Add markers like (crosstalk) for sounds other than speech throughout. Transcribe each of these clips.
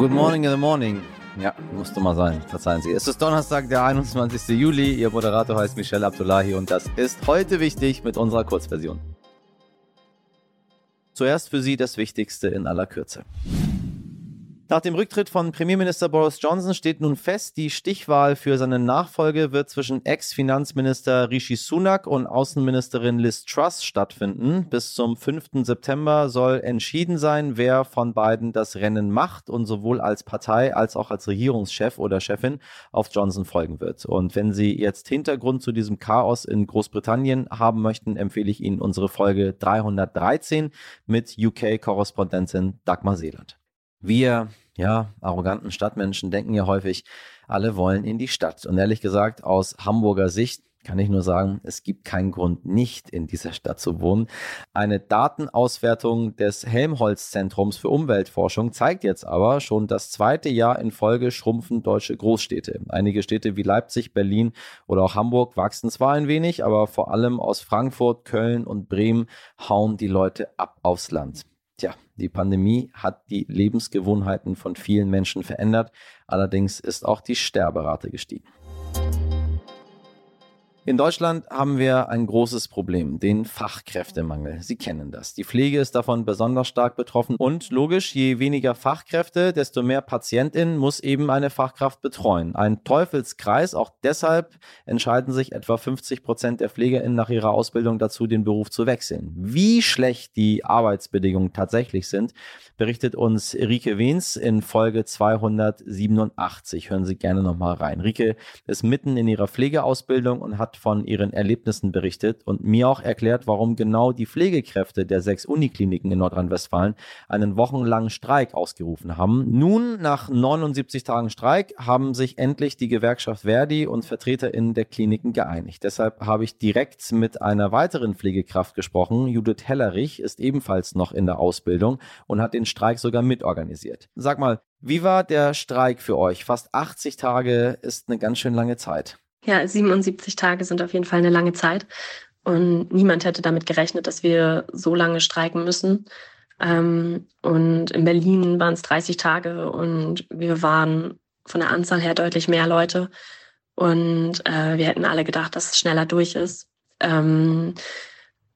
Good morning in the morning. Ja, musste mal sein. Verzeihen Sie. Es ist Donnerstag, der 21. Juli. Ihr Moderator heißt Michelle Abdullahi und das ist heute wichtig mit unserer Kurzversion. Zuerst für Sie das Wichtigste in aller Kürze. Nach dem Rücktritt von Premierminister Boris Johnson steht nun fest, die Stichwahl für seine Nachfolge wird zwischen Ex-Finanzminister Rishi Sunak und Außenministerin Liz Truss stattfinden. Bis zum 5. September soll entschieden sein, wer von beiden das Rennen macht und sowohl als Partei als auch als Regierungschef oder Chefin auf Johnson folgen wird. Und wenn Sie jetzt Hintergrund zu diesem Chaos in Großbritannien haben möchten, empfehle ich Ihnen unsere Folge 313 mit UK-Korrespondentin Dagmar Seeland. Wir, ja, arroganten Stadtmenschen denken ja häufig, alle wollen in die Stadt. Und ehrlich gesagt, aus Hamburger Sicht kann ich nur sagen, es gibt keinen Grund, nicht in dieser Stadt zu wohnen. Eine Datenauswertung des Helmholtz-Zentrums für Umweltforschung zeigt jetzt aber schon das zweite Jahr in Folge schrumpfen deutsche Großstädte. Einige Städte wie Leipzig, Berlin oder auch Hamburg wachsen zwar ein wenig, aber vor allem aus Frankfurt, Köln und Bremen hauen die Leute ab aufs Land. Die Pandemie hat die Lebensgewohnheiten von vielen Menschen verändert, allerdings ist auch die Sterberate gestiegen. In Deutschland haben wir ein großes Problem, den Fachkräftemangel. Sie kennen das. Die Pflege ist davon besonders stark betroffen und logisch, je weniger Fachkräfte, desto mehr Patientinnen muss eben eine Fachkraft betreuen. Ein Teufelskreis, auch deshalb entscheiden sich etwa 50 Prozent der Pflegerinnen nach ihrer Ausbildung dazu, den Beruf zu wechseln. Wie schlecht die Arbeitsbedingungen tatsächlich sind, berichtet uns Rike Wehns in Folge 287. Hören Sie gerne nochmal rein. Rike ist mitten in ihrer Pflegeausbildung und hat von ihren Erlebnissen berichtet und mir auch erklärt, warum genau die Pflegekräfte der sechs Unikliniken in Nordrhein-Westfalen einen wochenlangen Streik ausgerufen haben. Nun, nach 79 Tagen Streik, haben sich endlich die Gewerkschaft Verdi und VertreterInnen der Kliniken geeinigt. Deshalb habe ich direkt mit einer weiteren Pflegekraft gesprochen. Judith Hellerich ist ebenfalls noch in der Ausbildung und hat den Streik sogar mitorganisiert. Sag mal, wie war der Streik für euch? Fast 80 Tage ist eine ganz schön lange Zeit. Ja, 77 Tage sind auf jeden Fall eine lange Zeit. Und niemand hätte damit gerechnet, dass wir so lange streiken müssen. Ähm, und in Berlin waren es 30 Tage und wir waren von der Anzahl her deutlich mehr Leute. Und äh, wir hätten alle gedacht, dass es schneller durch ist. Ähm,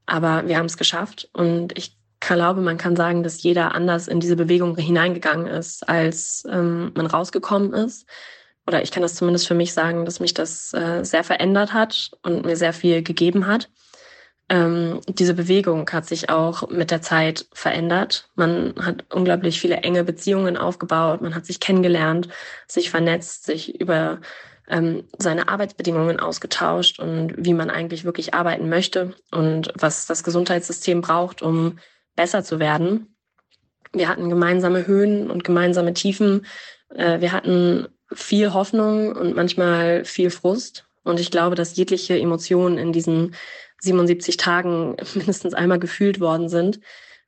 aber wir haben es geschafft. Und ich glaube, man kann sagen, dass jeder anders in diese Bewegung hineingegangen ist, als ähm, man rausgekommen ist oder ich kann das zumindest für mich sagen, dass mich das äh, sehr verändert hat und mir sehr viel gegeben hat. Ähm, diese Bewegung hat sich auch mit der Zeit verändert. Man hat unglaublich viele enge Beziehungen aufgebaut, man hat sich kennengelernt, sich vernetzt, sich über ähm, seine Arbeitsbedingungen ausgetauscht und wie man eigentlich wirklich arbeiten möchte und was das Gesundheitssystem braucht, um besser zu werden. Wir hatten gemeinsame Höhen und gemeinsame Tiefen. Äh, wir hatten viel Hoffnung und manchmal viel Frust. Und ich glaube, dass jegliche Emotionen in diesen 77 Tagen (laughs) mindestens einmal gefühlt worden sind.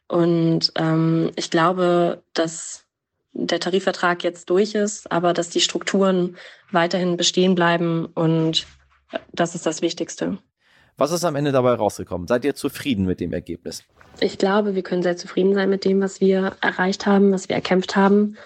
Und ähm, ich glaube, dass der Tarifvertrag jetzt durch ist, aber dass die Strukturen weiterhin bestehen bleiben und das ist das Wichtigste. Was ist am Ende dabei rausgekommen? Seid ihr zufrieden mit dem Ergebnis? Ich glaube, wir können sehr zufrieden sein mit dem, was wir erreicht haben, was wir erkämpft haben.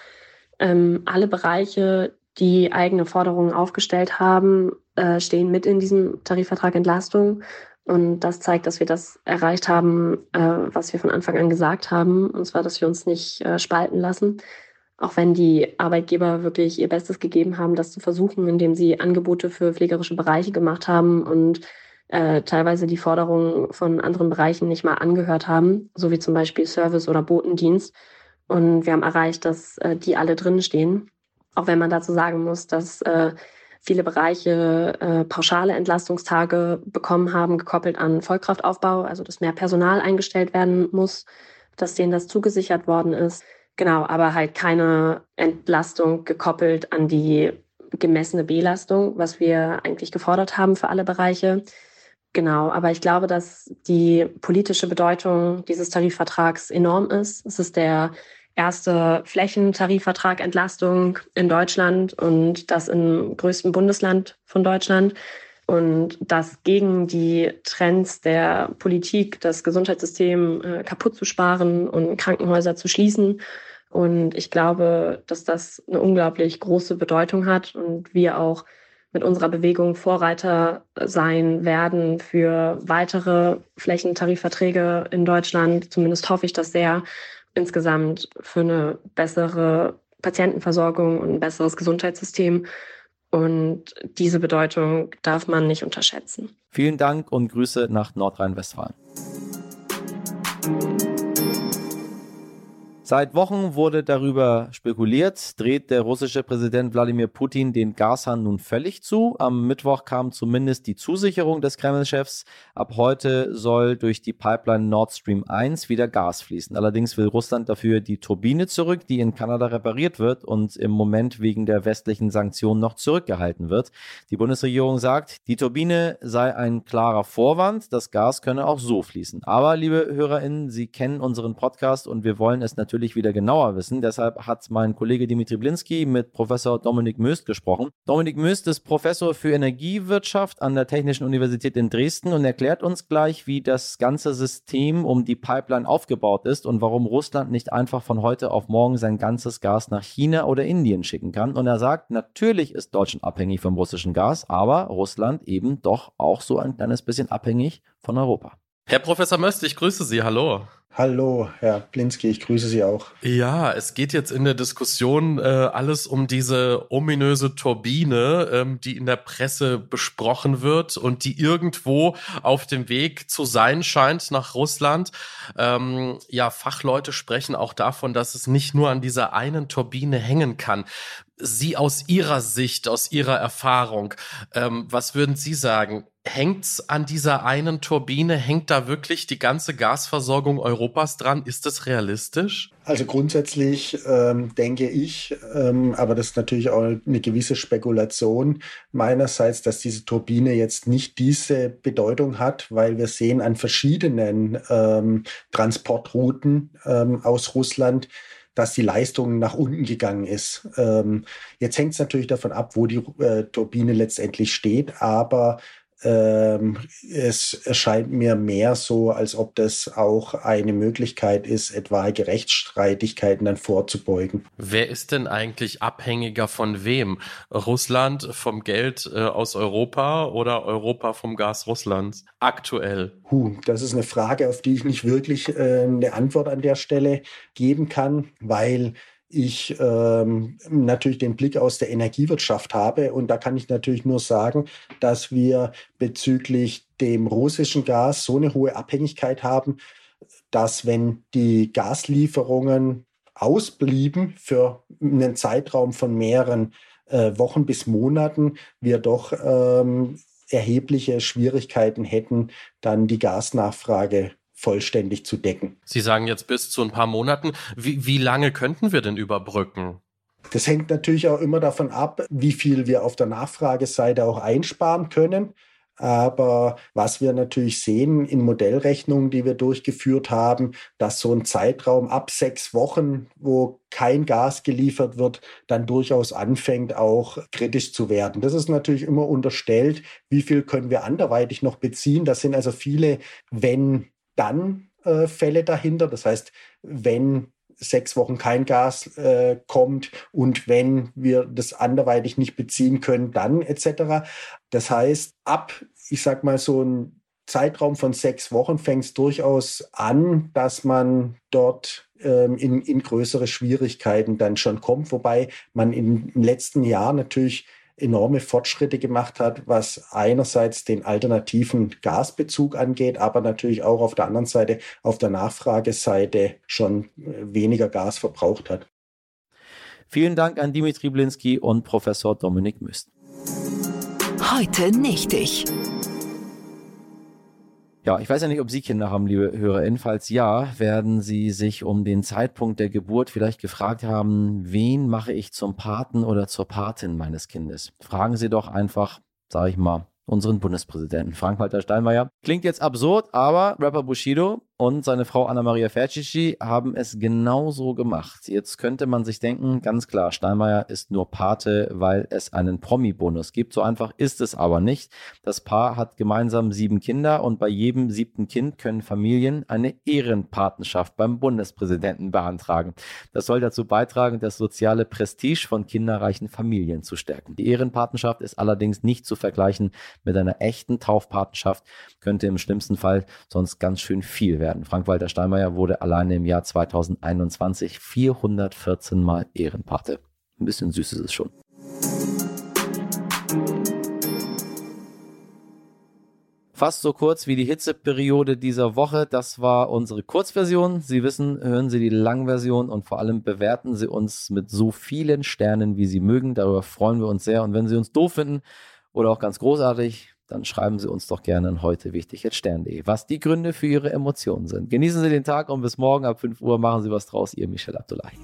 Ähm, alle Bereiche, die eigene Forderungen aufgestellt haben, äh, stehen mit in diesem Tarifvertrag Entlastung. Und das zeigt, dass wir das erreicht haben, äh, was wir von Anfang an gesagt haben, und zwar, dass wir uns nicht äh, spalten lassen. Auch wenn die Arbeitgeber wirklich ihr Bestes gegeben haben, das zu versuchen, indem sie Angebote für pflegerische Bereiche gemacht haben und äh, teilweise die Forderungen von anderen Bereichen nicht mal angehört haben, so wie zum Beispiel Service oder Botendienst. Und wir haben erreicht, dass äh, die alle drin stehen. Auch wenn man dazu sagen muss, dass äh, viele Bereiche äh, pauschale Entlastungstage bekommen haben, gekoppelt an Vollkraftaufbau, also dass mehr Personal eingestellt werden muss, dass denen das zugesichert worden ist. Genau, aber halt keine Entlastung gekoppelt an die gemessene Belastung, was wir eigentlich gefordert haben für alle Bereiche. Genau, aber ich glaube, dass die politische Bedeutung dieses Tarifvertrags enorm ist. Es ist der erste Flächentarifvertrag Entlastung in Deutschland und das im größten Bundesland von Deutschland. Und das gegen die Trends der Politik, das Gesundheitssystem äh, kaputt zu sparen und Krankenhäuser zu schließen. Und ich glaube, dass das eine unglaublich große Bedeutung hat und wir auch mit unserer Bewegung Vorreiter sein werden für weitere Flächentarifverträge in Deutschland. Zumindest hoffe ich das sehr. Insgesamt für eine bessere Patientenversorgung und ein besseres Gesundheitssystem. Und diese Bedeutung darf man nicht unterschätzen. Vielen Dank und Grüße nach Nordrhein-Westfalen. Seit Wochen wurde darüber spekuliert, dreht der russische Präsident Wladimir Putin den Gashahn nun völlig zu. Am Mittwoch kam zumindest die Zusicherung des Kreml-Chefs. Ab heute soll durch die Pipeline Nord Stream 1 wieder Gas fließen. Allerdings will Russland dafür die Turbine zurück, die in Kanada repariert wird und im Moment wegen der westlichen Sanktionen noch zurückgehalten wird. Die Bundesregierung sagt, die Turbine sei ein klarer Vorwand, das Gas könne auch so fließen. Aber, liebe HörerInnen, Sie kennen unseren Podcast und wir wollen es natürlich natürlich wieder genauer wissen. Deshalb hat mein Kollege Dimitri Blinski mit Professor Dominik Möst gesprochen. Dominik Möst ist Professor für Energiewirtschaft an der Technischen Universität in Dresden und erklärt uns gleich, wie das ganze System um die Pipeline aufgebaut ist und warum Russland nicht einfach von heute auf morgen sein ganzes Gas nach China oder Indien schicken kann. Und er sagt, natürlich ist Deutschland abhängig vom russischen Gas, aber Russland eben doch auch so ein kleines bisschen abhängig von Europa. Herr Professor Möst, ich grüße Sie. Hallo. Hallo, Herr Blinski, ich grüße Sie auch. Ja, es geht jetzt in der Diskussion äh, alles um diese ominöse Turbine, ähm, die in der Presse besprochen wird und die irgendwo auf dem Weg zu sein scheint nach Russland. Ähm, ja, Fachleute sprechen auch davon, dass es nicht nur an dieser einen Turbine hängen kann. Sie aus Ihrer Sicht, aus Ihrer Erfahrung, ähm, was würden Sie sagen? Hängt's an dieser einen Turbine? Hängt da wirklich die ganze Gasversorgung Europas dran? Ist das realistisch? Also grundsätzlich ähm, denke ich, ähm, aber das ist natürlich auch eine gewisse Spekulation meinerseits, dass diese Turbine jetzt nicht diese Bedeutung hat, weil wir sehen an verschiedenen ähm, Transportrouten ähm, aus Russland, dass die Leistung nach unten gegangen ist. Ähm, jetzt hängt es natürlich davon ab, wo die äh, Turbine letztendlich steht, aber ähm, es erscheint mir mehr so, als ob das auch eine Möglichkeit ist, etwaige Rechtsstreitigkeiten dann vorzubeugen. Wer ist denn eigentlich abhängiger von wem? Russland vom Geld äh, aus Europa oder Europa vom Gas Russlands? Aktuell. Huh, das ist eine Frage, auf die ich nicht wirklich äh, eine Antwort an der Stelle geben kann, weil ich ähm, natürlich den Blick aus der Energiewirtschaft habe. Und da kann ich natürlich nur sagen, dass wir bezüglich dem russischen Gas so eine hohe Abhängigkeit haben, dass wenn die Gaslieferungen ausblieben für einen Zeitraum von mehreren äh, Wochen bis Monaten, wir doch ähm, erhebliche Schwierigkeiten hätten, dann die Gasnachfrage vollständig zu decken. Sie sagen jetzt bis zu ein paar Monaten. Wie, wie lange könnten wir denn überbrücken? Das hängt natürlich auch immer davon ab, wie viel wir auf der Nachfrageseite auch einsparen können. Aber was wir natürlich sehen in Modellrechnungen, die wir durchgeführt haben, dass so ein Zeitraum ab sechs Wochen, wo kein Gas geliefert wird, dann durchaus anfängt, auch kritisch zu werden. Das ist natürlich immer unterstellt, wie viel können wir anderweitig noch beziehen. Das sind also viele wenn dann äh, Fälle dahinter. Das heißt, wenn sechs Wochen kein Gas äh, kommt und wenn wir das anderweitig nicht beziehen können, dann etc. Das heißt, ab, ich sag mal, so ein Zeitraum von sechs Wochen fängt es durchaus an, dass man dort ähm, in, in größere Schwierigkeiten dann schon kommt, wobei man im letzten Jahr natürlich enorme Fortschritte gemacht hat, was einerseits den alternativen Gasbezug angeht, aber natürlich auch auf der anderen Seite, auf der Nachfrageseite schon äh, weniger Gas verbraucht hat. Vielen Dank an Dimitri Blinski und Professor Dominik Müst. Heute nicht ich. Ja, ich weiß ja nicht, ob Sie Kinder haben, liebe HörerInnen. Falls ja, werden Sie sich um den Zeitpunkt der Geburt vielleicht gefragt haben, wen mache ich zum Paten oder zur Patin meines Kindes? Fragen Sie doch einfach, sage ich mal, unseren Bundespräsidenten Frank-Walter Steinmeier. Klingt jetzt absurd, aber Rapper Bushido und seine Frau Anna-Maria Fercici haben es genauso gemacht. Jetzt könnte man sich denken, ganz klar, Steinmeier ist nur Pate, weil es einen Promi-Bonus gibt. So einfach ist es aber nicht. Das Paar hat gemeinsam sieben Kinder und bei jedem siebten Kind können Familien eine Ehrenpatenschaft beim Bundespräsidenten beantragen. Das soll dazu beitragen, das soziale Prestige von kinderreichen Familien zu stärken. Die Ehrenpatenschaft ist allerdings nicht zu vergleichen mit einer echten Taufpatenschaft, könnte im schlimmsten Fall sonst ganz schön viel werden werden. Frank-Walter Steinmeier wurde alleine im Jahr 2021 414 Mal Ehrenpate. Ein bisschen süß ist es schon. Fast so kurz wie die Hitzeperiode dieser Woche. Das war unsere Kurzversion. Sie wissen, hören Sie die Langversion und vor allem bewerten Sie uns mit so vielen Sternen, wie Sie mögen. Darüber freuen wir uns sehr. Und wenn Sie uns doof finden oder auch ganz großartig, dann schreiben Sie uns doch gerne an heute wichtig stern.de, was die Gründe für Ihre Emotionen sind. Genießen Sie den Tag und bis morgen ab 5 Uhr machen Sie was draus. Ihr Michel Abdullahi.